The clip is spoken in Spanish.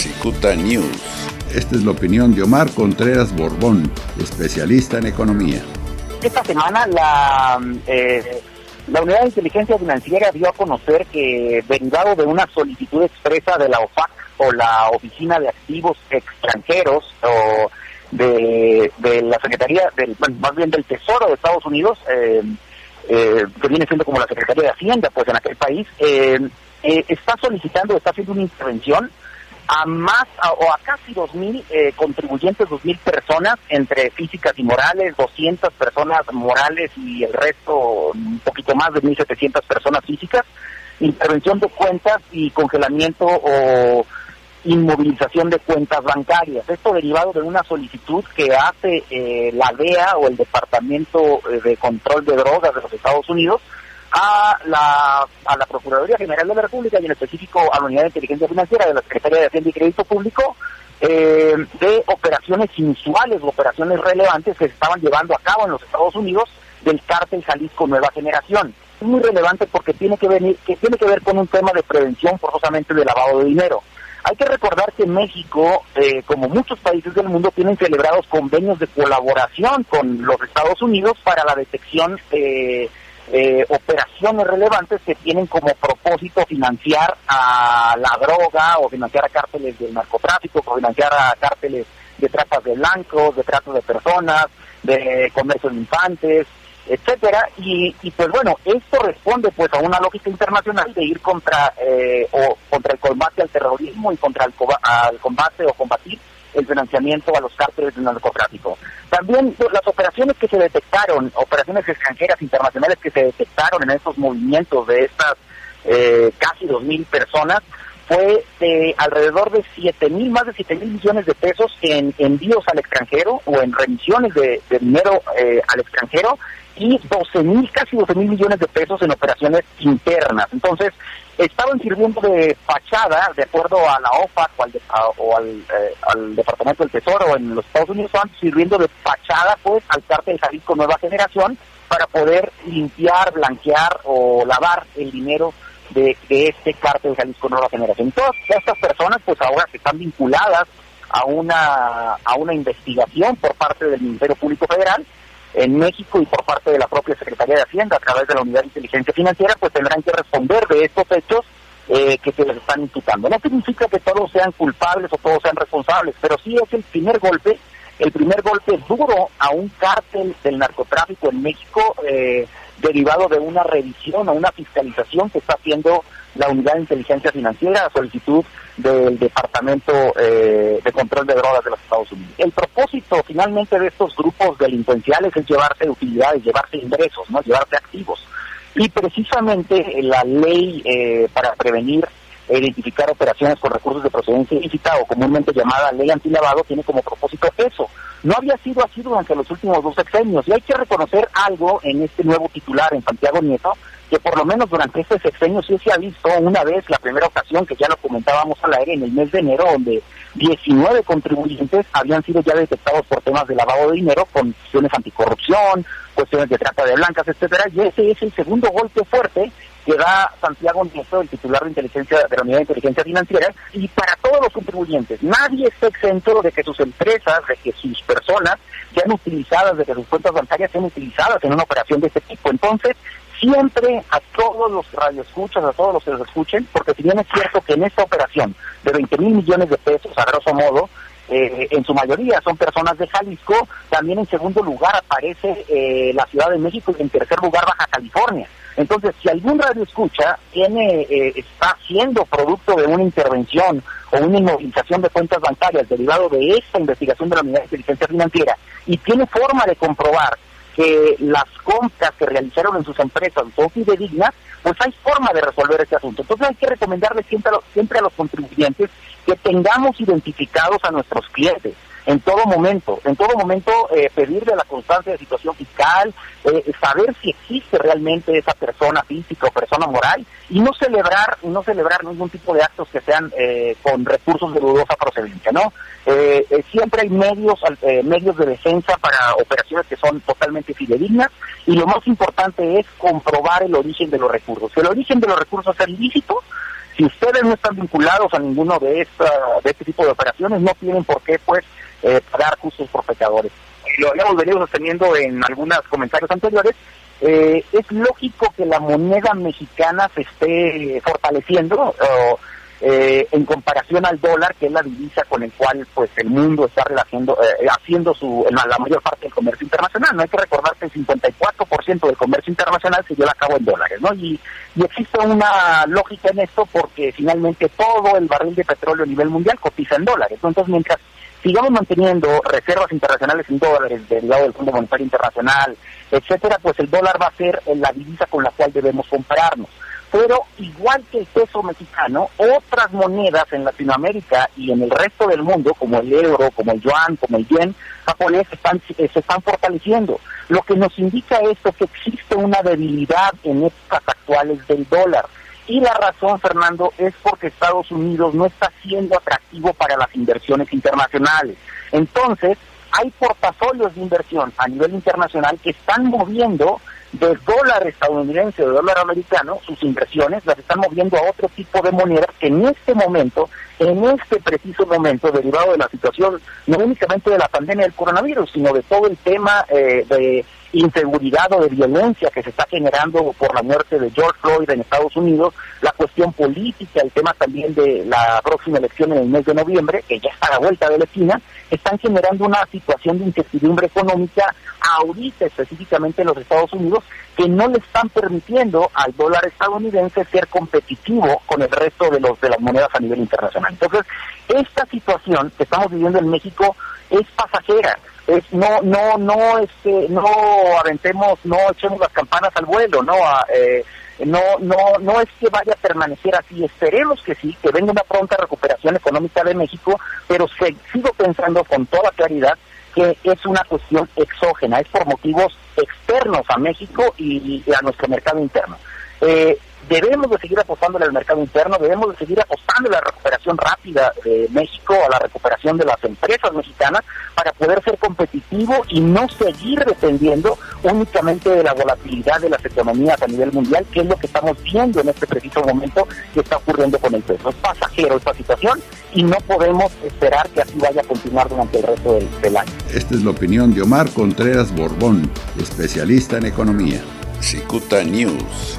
Cicuta News. Esta es la opinión de Omar Contreras Borbón, especialista en economía. Esta semana la, eh, la Unidad de Inteligencia Financiera dio a conocer que derivado de una solicitud expresa de la OFAC o la Oficina de Activos Extranjeros o de, la Secretaría, del, más bien del Tesoro de Estados Unidos, eh, eh, que viene siendo como la Secretaría de Hacienda, pues en aquel país, eh, está solicitando, está haciendo una intervención a más o a casi 2.000 eh, contribuyentes, 2.000 personas, entre físicas y morales, 200 personas morales y el resto, un poquito más de 1.700 personas físicas, intervención de cuentas y congelamiento o inmovilización de cuentas bancarias. Esto derivado de una solicitud que hace eh, la DEA o el Departamento eh, de Control de Drogas de los Estados Unidos a la, a la Procuraduría General de la República y en específico a la Unidad de Inteligencia Financiera de la Secretaría de Hacienda y Crédito Público eh, de operaciones inusuales operaciones relevantes que se estaban llevando a cabo en los Estados Unidos del cártel Jalisco Nueva Generación. Es muy relevante porque tiene que, venir, que tiene que ver con un tema de prevención forzosamente de lavado de dinero. Hay que recordar que México, eh, como muchos países del mundo, tienen celebrados convenios de colaboración con los Estados Unidos para la detección de eh, operaciones relevantes que tienen como propósito financiar a la droga o financiar a cárteles del narcotráfico, o financiar a cárteles de tratas de blancos, de trato de personas, de comercio de infantes, etcétera. Y, y, pues bueno esto responde pues a una lógica internacional de ir contra eh, o contra el combate al terrorismo y contra el al combate o combatir el financiamiento a los cárteles del narcotráfico. También pues, las operaciones que se detectaron, operaciones extranjeras internacionales que se detectaron en estos movimientos de estas eh, casi dos mil personas, fue de alrededor de siete mil, más de siete mil millones de pesos en envíos al extranjero o en remisiones de, dinero eh, al extranjero y 12 mil, casi 12 mil millones de pesos en operaciones internas. Entonces, estaban sirviendo de fachada, de acuerdo a la OFAC o, al, eh, al, Departamento del Tesoro en los Estados Unidos, estaban sirviendo de fachada pues al cártel Jalisco Nueva Generación para poder limpiar, blanquear o lavar el dinero de, de este cártel Jalisco Nueva Generación. Todas estas personas pues ahora que están vinculadas a una, a una investigación por parte del Ministerio Público Federal en México y por parte de la propia Secretaría de Hacienda a través de la Unidad de Inteligencia Financiera, pues tendrán que responder de estos hechos eh, que se les están imputando. No significa que todos sean culpables o todos sean responsables, pero sí es el primer golpe, el primer golpe duro a un cártel del narcotráfico en México, eh, derivado de una revisión o una fiscalización que está haciendo la Unidad de Inteligencia Financiera a solicitud del Departamento eh, de Control de Drogas de los Estados Unidos. El propósito finalmente de estos grupos delincuenciales es llevarse utilidades, llevarse ingresos, no llevarse activos. Y precisamente la ley eh, para prevenir e identificar operaciones con recursos de procedencia ilícita o comúnmente llamada ley antilavado tiene como propósito eso. No había sido así durante los últimos dos sexenios. Y hay que reconocer algo en este nuevo titular, en Santiago Nieto, que por lo menos durante este sexenio sí se ha visto una vez, la primera ocasión que ya lo comentábamos al aire en el mes de enero, donde 19 contribuyentes habían sido ya detectados por temas de lavado de dinero, con cuestiones anticorrupción, cuestiones de trata de blancas, etcétera, y ese es el segundo golpe fuerte que Santiago Nieto, el titular de inteligencia de la Unidad de Inteligencia Financiera, y para todos los contribuyentes. Nadie está exento de que sus empresas, de que sus personas sean utilizadas, de que sus cuentas bancarias sean utilizadas en una operación de este tipo. Entonces, siempre a todos los radioescuchas, a todos los que los escuchen, porque si bien es cierto que en esta operación de 20 mil millones de pesos, a grosso modo, eh, en su mayoría son personas de Jalisco, también en segundo lugar aparece eh, la Ciudad de México y en tercer lugar Baja California. Entonces, si algún radio escucha tiene, eh, está siendo producto de una intervención o una inmovilización de cuentas bancarias derivado de esta investigación de la Unidad de Inteligencia Financiera y tiene forma de comprobar que las compras que realizaron en sus empresas son fidedignas, pues hay forma de resolver este asunto. Entonces hay que recomendarle siempre a, los, siempre a los contribuyentes que tengamos identificados a nuestros clientes en todo momento, en todo momento eh, pedirle la constancia de situación fiscal, eh, saber si existe realmente esa persona física o persona moral y no celebrar, no celebrar ningún tipo de actos que sean eh, con recursos de dudosa procedencia, ¿no? siempre hay medios, medios de defensa para operaciones que son totalmente fidedignas y lo más importante es comprobar el origen de los recursos. Si el origen de los recursos es ilícito, Si ustedes no están vinculados a ninguno de, esta, de este tipo de operaciones, no tienen por qué pues eh, pagar justos por pecadores. Lo habíamos venido sosteniendo en algunos comentarios anteriores. Eh, es lógico que la moneda mexicana se esté fortaleciendo. Eh, en comparación al dólar, que es la divisa con el cual pues el mundo está relacionando, eh, haciendo su, la mayor parte del comercio internacional. No hay que recordar que el 54% del comercio internacional se lleva a cabo en dólares, ¿no? Y, y existe una lógica en esto porque finalmente todo el barril de petróleo a nivel mundial cotiza en dólares. Entonces, mientras sigamos manteniendo reservas internacionales en dólares del lado del Fondo Monetario Internacional, etcétera, pues el dólar va a ser la divisa con la cual debemos compararnos pero igual que el peso mexicano, otras monedas en Latinoamérica y en el resto del mundo, como el euro, como el yuan, como el yen japonés, están, eh, se están fortaleciendo. Lo que nos indica esto es que existe una debilidad en épocas actuales del dólar. Y la razón, Fernando, es porque Estados Unidos no está siendo atractivo para las inversiones internacionales. Entonces, hay portafolios de inversión a nivel internacional que están moviendo de dólar estadounidense o de dólar americano, sus inversiones las están moviendo a otro tipo de monedas que en este momento, en este preciso momento, derivado de la situación no únicamente de la pandemia del coronavirus, sino de todo el tema eh, de inseguridad o de violencia que se está generando por la muerte de George Floyd en Estados Unidos, la cuestión política, el tema también de la próxima elección en el mes de noviembre, que ya está a la vuelta de la esquina, están generando una situación de incertidumbre económica ahorita específicamente en los Estados Unidos que no le están permitiendo al dólar estadounidense ser competitivo con el resto de los de las monedas a nivel internacional. Entonces, esta situación que estamos viviendo en México es pasajera es no no no este no aventemos no echemos las campanas al vuelo no eh, no no no es que vaya a permanecer así. Esperemos que sí que venga una pronta recuperación económica de México pero sigo pensando con toda claridad que es una cuestión exógena es por motivos externos a México y, y a nuestro mercado interno. Eh, debemos de seguir apostando al mercado interno, debemos de seguir apostando a la recuperación rápida de México, a la recuperación de las empresas mexicanas, para poder ser competitivo y no seguir dependiendo únicamente de la volatilidad de las economías a nivel mundial, que es lo que estamos viendo en este preciso momento que está ocurriendo con el peso. Es pasajero esta situación y no podemos esperar que así vaya a continuar durante el resto del, del año. Esta es la opinión de Omar Contreras Borbón, especialista en economía. Cicuta News.